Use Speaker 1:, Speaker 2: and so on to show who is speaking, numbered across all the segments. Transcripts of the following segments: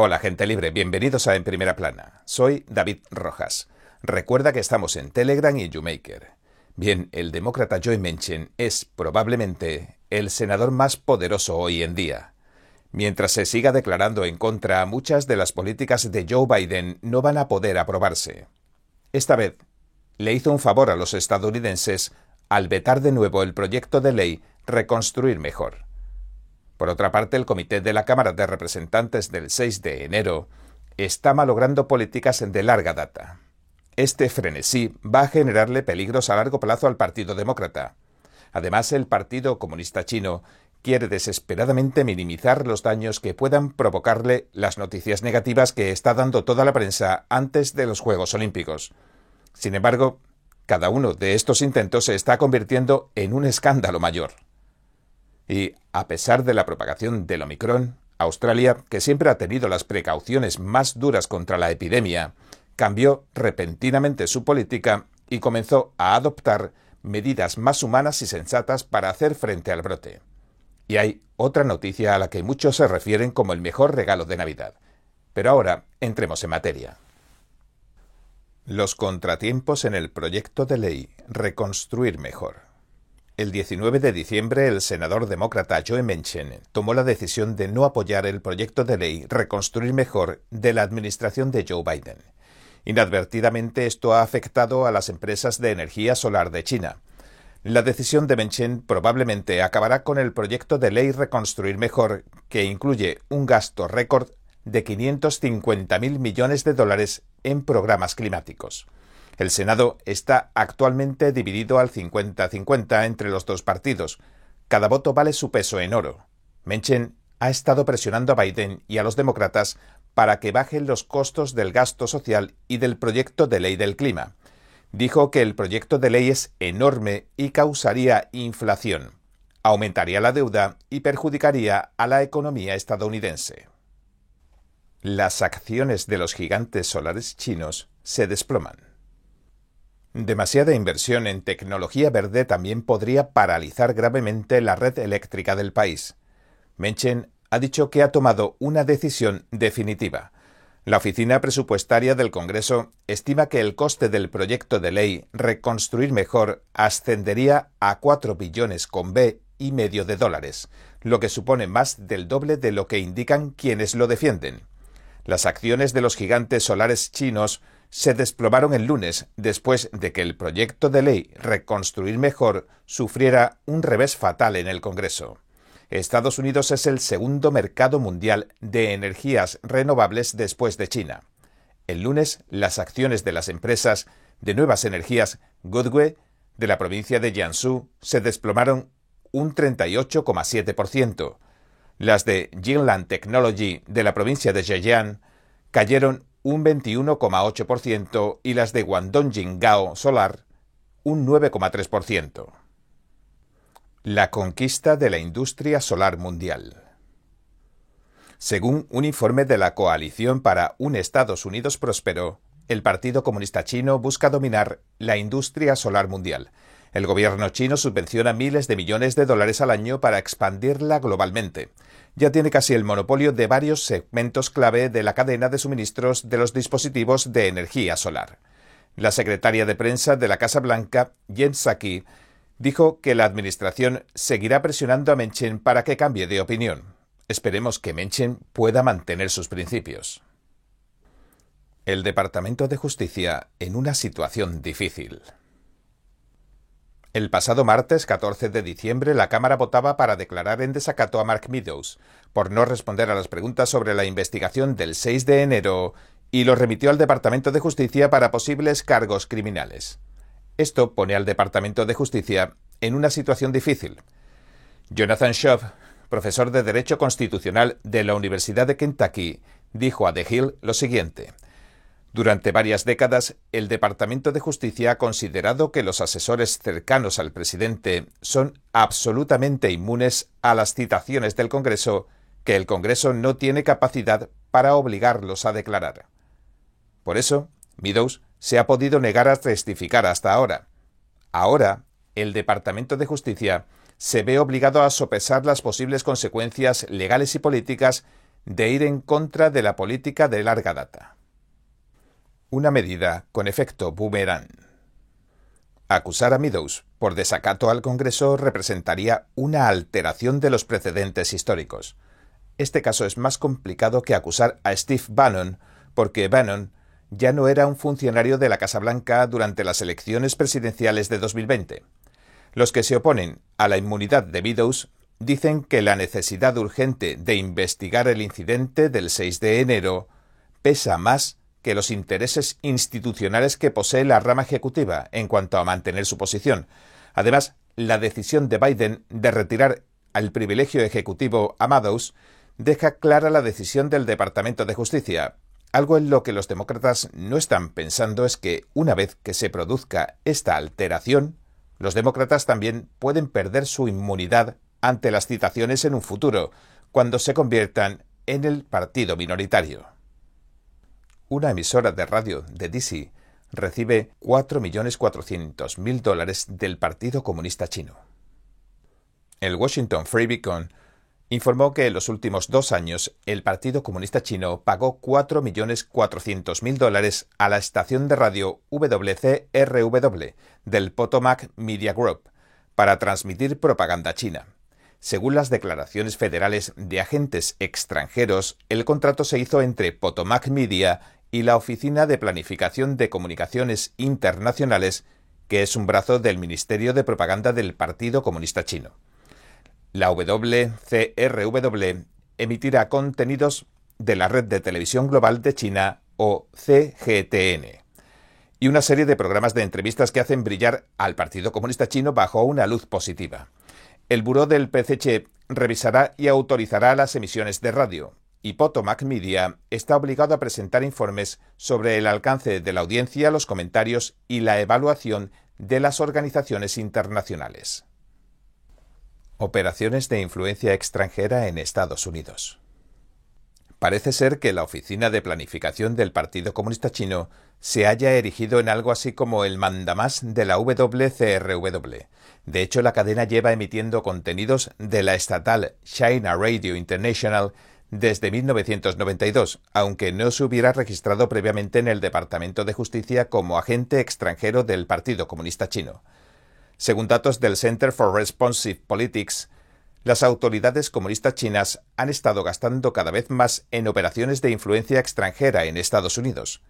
Speaker 1: Hola gente libre, bienvenidos a En Primera Plana. Soy David Rojas. Recuerda que estamos en Telegram y YouMaker. Bien, el demócrata Joe Manchin es probablemente el senador más poderoso hoy en día. Mientras se siga declarando en contra, muchas de las políticas de Joe Biden no van a poder aprobarse. Esta vez, le hizo un favor a los estadounidenses al vetar de nuevo el proyecto de ley Reconstruir Mejor. Por otra parte, el Comité de la Cámara de Representantes del 6 de enero está malogrando políticas de larga data. Este frenesí va a generarle peligros a largo plazo al Partido Demócrata. Además, el Partido Comunista Chino quiere desesperadamente minimizar los daños que puedan provocarle las noticias negativas que está dando toda la prensa antes de los Juegos Olímpicos. Sin embargo, cada uno de estos intentos se está convirtiendo en un escándalo mayor. Y, a pesar de la propagación del Omicron, Australia, que siempre ha tenido las precauciones más duras contra la epidemia, cambió repentinamente su política y comenzó a adoptar medidas más humanas y sensatas para hacer frente al brote. Y hay otra noticia a la que muchos se refieren como el mejor regalo de Navidad. Pero ahora entremos en materia. Los contratiempos en el proyecto de ley Reconstruir Mejor. El 19 de diciembre, el senador demócrata Joe Manchin tomó la decisión de no apoyar el proyecto de ley Reconstruir Mejor de la administración de Joe Biden. Inadvertidamente esto ha afectado a las empresas de energía solar de China. La decisión de Manchin probablemente acabará con el proyecto de ley Reconstruir Mejor, que incluye un gasto récord de 550.000 millones de dólares en programas climáticos. El Senado está actualmente dividido al 50-50 entre los dos partidos. Cada voto vale su peso en oro. Menchen ha estado presionando a Biden y a los demócratas para que bajen los costos del gasto social y del proyecto de ley del clima. Dijo que el proyecto de ley es enorme y causaría inflación, aumentaría la deuda y perjudicaría a la economía estadounidense. Las acciones de los gigantes solares chinos se desploman. Demasiada inversión en tecnología verde también podría paralizar gravemente la red eléctrica del país. Menchen ha dicho que ha tomado una decisión definitiva. La Oficina Presupuestaria del Congreso estima que el coste del proyecto de ley Reconstruir Mejor ascendería a 4 billones con B y medio de dólares, lo que supone más del doble de lo que indican quienes lo defienden. Las acciones de los gigantes solares chinos se desplomaron el lunes después de que el proyecto de ley Reconstruir Mejor sufriera un revés fatal en el Congreso. Estados Unidos es el segundo mercado mundial de energías renovables después de China. El lunes, las acciones de las empresas de nuevas energías Goodway de la provincia de Jiangsu se desplomaron un 38,7%. Las de Jinland Technology de la provincia de Zhejiang cayeron un 21,8% y las de Guangdong Jingao Solar un 9,3%. La conquista de la industria solar mundial. Según un informe de la Coalición para un Estados Unidos Próspero, el Partido Comunista Chino busca dominar la industria solar mundial. El gobierno chino subvenciona miles de millones de dólares al año para expandirla globalmente ya tiene casi el monopolio de varios segmentos clave de la cadena de suministros de los dispositivos de energía solar. La secretaria de prensa de la Casa Blanca, Jen Psaki, dijo que la administración seguirá presionando a Menchen para que cambie de opinión. Esperemos que Menchen pueda mantener sus principios. El Departamento de Justicia en una situación difícil. El pasado martes 14 de diciembre la Cámara votaba para declarar en desacato a Mark Meadows por no responder a las preguntas sobre la investigación del 6 de enero y lo remitió al Departamento de Justicia para posibles cargos criminales. Esto pone al Departamento de Justicia en una situación difícil. Jonathan Schaub, profesor de Derecho Constitucional de la Universidad de Kentucky, dijo a The Hill lo siguiente. Durante varias décadas, el Departamento de Justicia ha considerado que los asesores cercanos al presidente son absolutamente inmunes a las citaciones del Congreso, que el Congreso no tiene capacidad para obligarlos a declarar. Por eso, Meadows se ha podido negar a testificar hasta ahora. Ahora, el Departamento de Justicia se ve obligado a sopesar las posibles consecuencias legales y políticas de ir en contra de la política de larga data. Una medida con efecto boomerang. Acusar a Meadows por desacato al Congreso representaría una alteración de los precedentes históricos. Este caso es más complicado que acusar a Steve Bannon, porque Bannon ya no era un funcionario de la Casa Blanca durante las elecciones presidenciales de 2020. Los que se oponen a la inmunidad de Meadows dicen que la necesidad urgente de investigar el incidente del 6 de enero pesa más que los intereses institucionales que posee la rama ejecutiva en cuanto a mantener su posición. Además, la decisión de Biden de retirar al privilegio ejecutivo a Meadows deja clara la decisión del Departamento de Justicia, algo en lo que los demócratas no están pensando es que una vez que se produzca esta alteración, los demócratas también pueden perder su inmunidad ante las citaciones en un futuro, cuando se conviertan en el partido minoritario. Una emisora de radio de DC recibe 4.400.000 dólares del Partido Comunista Chino. El Washington Free Beacon informó que en los últimos dos años el Partido Comunista Chino pagó 4.400.000 dólares a la estación de radio WCRW del Potomac Media Group para transmitir propaganda china. Según las declaraciones federales de agentes extranjeros, el contrato se hizo entre Potomac Media y la Oficina de Planificación de Comunicaciones Internacionales, que es un brazo del Ministerio de Propaganda del Partido Comunista Chino. La WCRW emitirá contenidos de la Red de Televisión Global de China o CGTN y una serie de programas de entrevistas que hacen brillar al Partido Comunista Chino bajo una luz positiva. El buró del PCC revisará y autorizará las emisiones de radio, y Potomac Media está obligado a presentar informes sobre el alcance de la audiencia, los comentarios y la evaluación de las organizaciones internacionales. Operaciones de influencia extranjera en Estados Unidos. Parece ser que la Oficina de Planificación del Partido Comunista Chino se haya erigido en algo así como el mandamás de la WCRW. De hecho, la cadena lleva emitiendo contenidos de la estatal China Radio International desde 1992, aunque no se hubiera registrado previamente en el Departamento de Justicia como agente extranjero del Partido Comunista Chino. Según datos del Center for Responsive Politics, las autoridades comunistas chinas han estado gastando cada vez más en operaciones de influencia extranjera en Estados Unidos.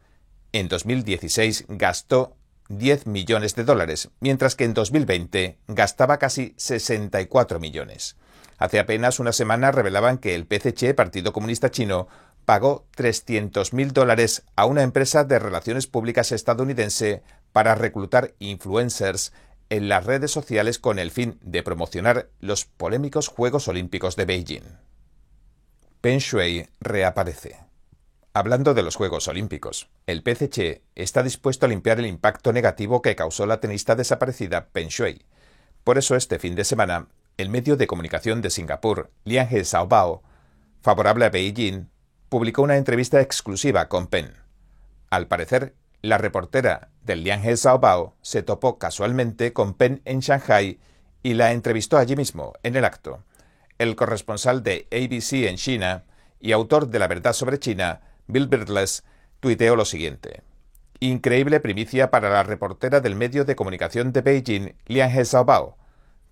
Speaker 1: En 2016 gastó 10 millones de dólares, mientras que en 2020 gastaba casi 64 millones. Hace apenas una semana revelaban que el PCC, Partido Comunista Chino, pagó 300.000 dólares a una empresa de relaciones públicas estadounidense para reclutar influencers en las redes sociales con el fin de promocionar los polémicos Juegos Olímpicos de Beijing. Peng Shui reaparece. Hablando de los Juegos Olímpicos, el PCC está dispuesto a limpiar el impacto negativo que causó la tenista desaparecida Peng Shui. Por eso este fin de semana, el medio de comunicación de Singapur, Lianhe Shaobao, favorable a Beijing, publicó una entrevista exclusiva con Peng. Al parecer, la reportera del Lianhe Shaobao se topó casualmente con Pen en Shanghai y la entrevistó allí mismo, en el acto. El corresponsal de ABC en China y autor de La Verdad sobre China, Bill Birdless, tuiteó lo siguiente. Increíble primicia para la reportera del medio de comunicación de Beijing, Lian He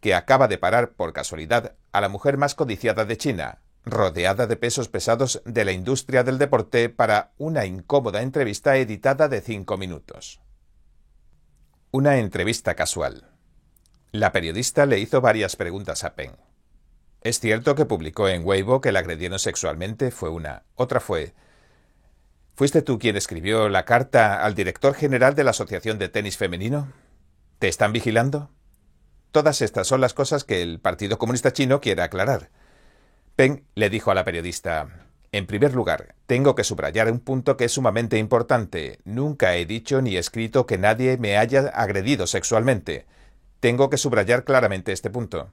Speaker 1: que acaba de parar por casualidad a la mujer más codiciada de China, rodeada de pesos pesados de la industria del deporte para una incómoda entrevista editada de cinco minutos. Una entrevista casual. La periodista le hizo varias preguntas a Peng. ¿Es cierto que publicó en Weibo que la agredieron sexualmente? Fue una. Otra fue. ¿Fuiste tú quien escribió la carta al director general de la Asociación de Tenis Femenino? ¿Te están vigilando? Todas estas son las cosas que el Partido Comunista Chino quiere aclarar. Peng le dijo a la periodista En primer lugar, tengo que subrayar un punto que es sumamente importante. Nunca he dicho ni escrito que nadie me haya agredido sexualmente. Tengo que subrayar claramente este punto.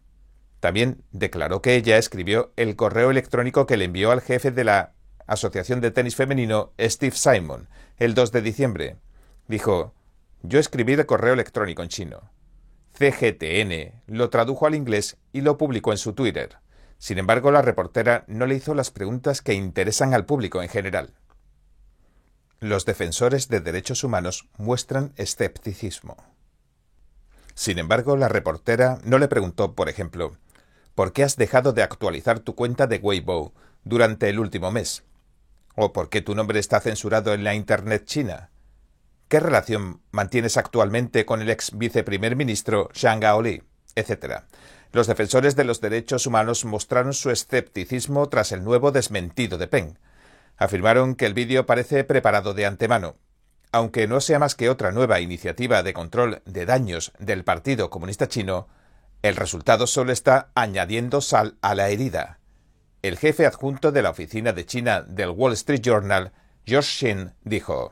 Speaker 1: También declaró que ella escribió el correo electrónico que le envió al jefe de la Asociación de Tenis Femenino, Steve Simon, el 2 de diciembre. Dijo, yo escribí el correo electrónico en chino. CGTN lo tradujo al inglés y lo publicó en su Twitter. Sin embargo, la reportera no le hizo las preguntas que interesan al público en general. Los defensores de derechos humanos muestran escepticismo. Sin embargo, la reportera no le preguntó, por ejemplo, ¿por qué has dejado de actualizar tu cuenta de Weibo durante el último mes? ¿O por qué tu nombre está censurado en la Internet china? ¿Qué relación mantienes actualmente con el ex viceprimer ministro Zhang Gaoli? etcétera. Los defensores de los derechos humanos mostraron su escepticismo tras el nuevo desmentido de Peng. Afirmaron que el vídeo parece preparado de antemano. Aunque no sea más que otra nueva iniciativa de control de daños del Partido Comunista Chino, el resultado solo está añadiendo sal a la herida. El jefe adjunto de la oficina de China del Wall Street Journal, George Shin, dijo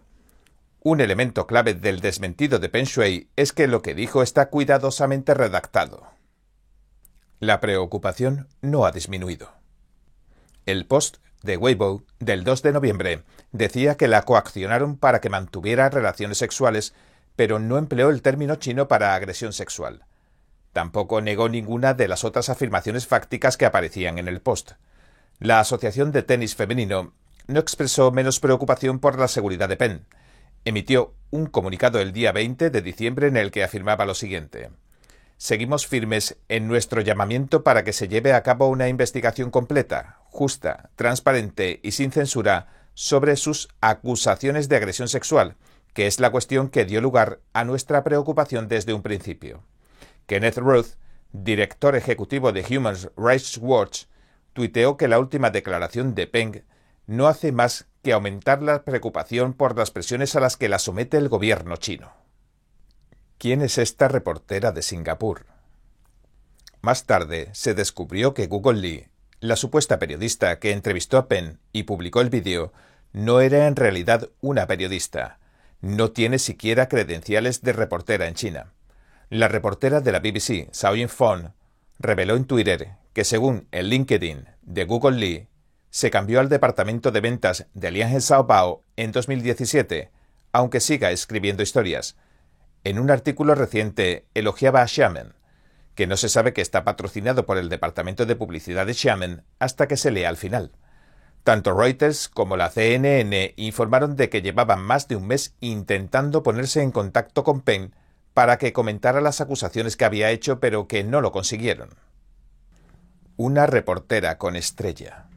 Speaker 1: Un elemento clave del desmentido de Peng Shui es que lo que dijo está cuidadosamente redactado. La preocupación no ha disminuido. El post de Weibo del 2 de noviembre decía que la coaccionaron para que mantuviera relaciones sexuales, pero no empleó el término chino para agresión sexual. Tampoco negó ninguna de las otras afirmaciones fácticas que aparecían en el post. La Asociación de Tenis Femenino no expresó menos preocupación por la seguridad de Penn. Emitió un comunicado el día 20 de diciembre en el que afirmaba lo siguiente seguimos firmes en nuestro llamamiento para que se lleve a cabo una investigación completa, justa, transparente y sin censura sobre sus acusaciones de agresión sexual, que es la cuestión que dio lugar a nuestra preocupación desde un principio. Kenneth Ruth, director ejecutivo de Human Rights Watch, tuiteó que la última declaración de Peng no hace más que aumentar la preocupación por las presiones a las que la somete el gobierno chino. ¿Quién es esta reportera de Singapur? Más tarde se descubrió que Google Lee, la supuesta periodista que entrevistó a Penn y publicó el vídeo, no era en realidad una periodista. No tiene siquiera credenciales de reportera en China. La reportera de la BBC, Xiaoyin Fong, reveló en Twitter que según el LinkedIn de Google Lee, se cambió al departamento de ventas de Lianhe Sao en 2017, aunque siga escribiendo historias, en un artículo reciente elogiaba a Xiamen, que no se sabe que está patrocinado por el Departamento de Publicidad de Xiamen hasta que se lea al final. Tanto Reuters como la CNN informaron de que llevaban más de un mes intentando ponerse en contacto con Peng para que comentara las acusaciones que había hecho, pero que no lo consiguieron. Una reportera con estrella.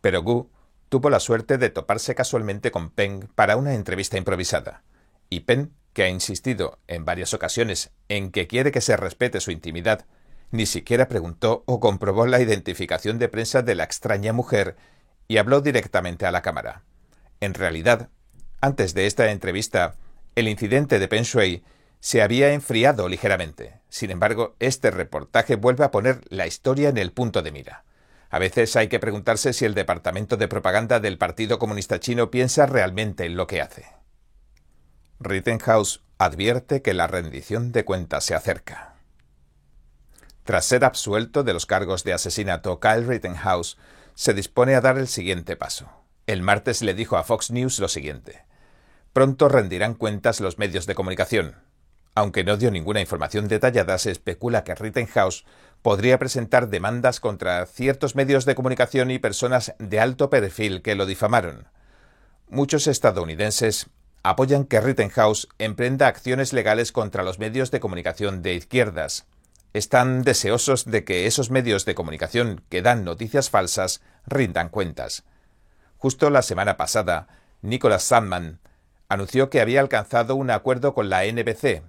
Speaker 1: Pero Gu tuvo la suerte de toparse casualmente con Peng para una entrevista improvisada, y Peng que ha insistido en varias ocasiones en que quiere que se respete su intimidad, ni siquiera preguntó o comprobó la identificación de prensa de la extraña mujer y habló directamente a la cámara. En realidad, antes de esta entrevista, el incidente de Peng Shui se había enfriado ligeramente. Sin embargo, este reportaje vuelve a poner la historia en el punto de mira. A veces hay que preguntarse si el departamento de propaganda del Partido Comunista Chino piensa realmente en lo que hace. Rittenhouse advierte que la rendición de cuentas se acerca. Tras ser absuelto de los cargos de asesinato, Kyle Rittenhouse se dispone a dar el siguiente paso. El martes le dijo a Fox News lo siguiente. Pronto rendirán cuentas los medios de comunicación. Aunque no dio ninguna información detallada, se especula que Rittenhouse podría presentar demandas contra ciertos medios de comunicación y personas de alto perfil que lo difamaron. Muchos estadounidenses apoyan que Rittenhouse emprenda acciones legales contra los medios de comunicación de izquierdas. Están deseosos de que esos medios de comunicación que dan noticias falsas rindan cuentas. Justo la semana pasada, Nicholas Sandman anunció que había alcanzado un acuerdo con la NBC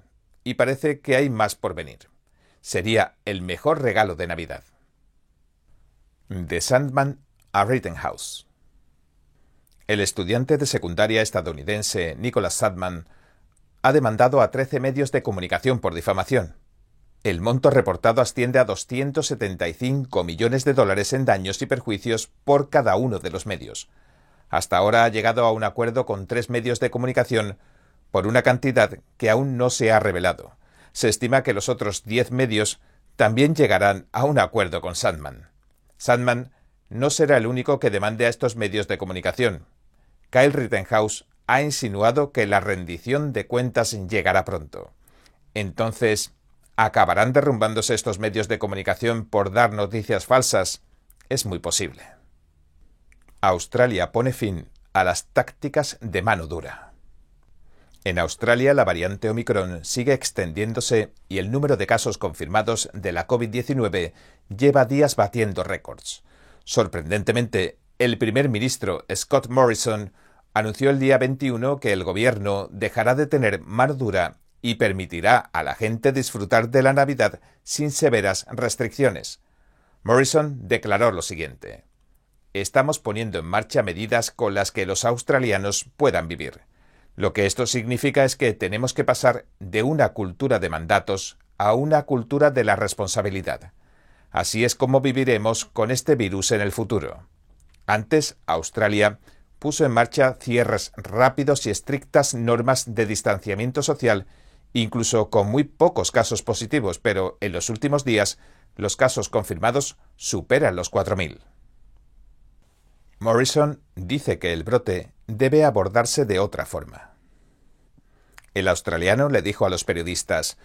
Speaker 1: y parece que hay más por venir. Sería el mejor regalo de Navidad. De Sandman a Rittenhouse. El estudiante de secundaria estadounidense Nicholas Sadman ha demandado a 13 medios de comunicación por difamación. El monto reportado asciende a 275 millones de dólares en daños y perjuicios por cada uno de los medios. Hasta ahora ha llegado a un acuerdo con tres medios de comunicación por una cantidad que aún no se ha revelado. Se estima que los otros 10 medios también llegarán a un acuerdo con Sandman. Sandman no será el único que demande a estos medios de comunicación. Kyle Rittenhouse ha insinuado que la rendición de cuentas llegará pronto. Entonces, ¿Acabarán derrumbándose estos medios de comunicación por dar noticias falsas? Es muy posible. Australia pone fin a las tácticas de mano dura. En Australia la variante Omicron sigue extendiéndose y el número de casos confirmados de la COVID-19 lleva días batiendo récords. Sorprendentemente, el primer ministro Scott Morrison anunció el día 21 que el gobierno dejará de tener mano dura y permitirá a la gente disfrutar de la Navidad sin severas restricciones. Morrison declaró lo siguiente. Estamos poniendo en marcha medidas con las que los australianos puedan vivir. Lo que esto significa es que tenemos que pasar de una cultura de mandatos a una cultura de la responsabilidad. Así es como viviremos con este virus en el futuro. Antes, Australia puso en marcha cierres rápidos y estrictas normas de distanciamiento social, incluso con muy pocos casos positivos, pero en los últimos días los casos confirmados superan los 4.000. Morrison dice que el brote debe abordarse de otra forma. El australiano le dijo a los periodistas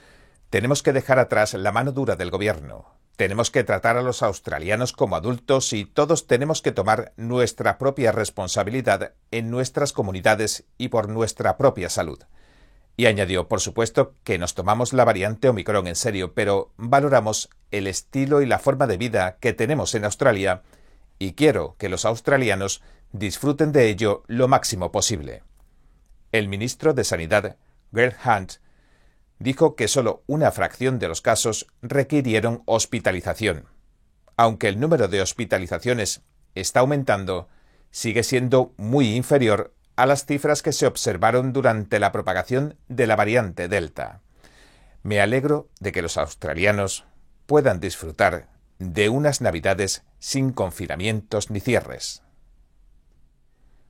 Speaker 1: Tenemos que dejar atrás la mano dura del gobierno. Tenemos que tratar a los australianos como adultos y todos tenemos que tomar nuestra propia responsabilidad en nuestras comunidades y por nuestra propia salud. Y añadió, por supuesto, que nos tomamos la variante Omicron en serio, pero valoramos el estilo y la forma de vida que tenemos en Australia y quiero que los australianos disfruten de ello lo máximo posible. El ministro de Sanidad, Greg Hunt, dijo que solo una fracción de los casos requirieron hospitalización. Aunque el número de hospitalizaciones está aumentando, sigue siendo muy inferior a las cifras que se observaron durante la propagación de la variante Delta. Me alegro de que los australianos puedan disfrutar de unas navidades sin confinamientos ni cierres.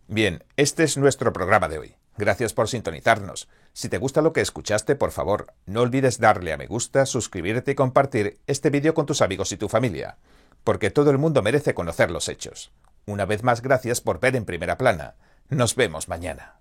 Speaker 1: Bien, este es nuestro programa de hoy. Gracias por sintonizarnos. Si te gusta lo que escuchaste, por favor, no olvides darle a me gusta, suscribirte y compartir este vídeo con tus amigos y tu familia, porque todo el mundo merece conocer los hechos. Una vez más, gracias por ver en primera plana. Nos vemos mañana.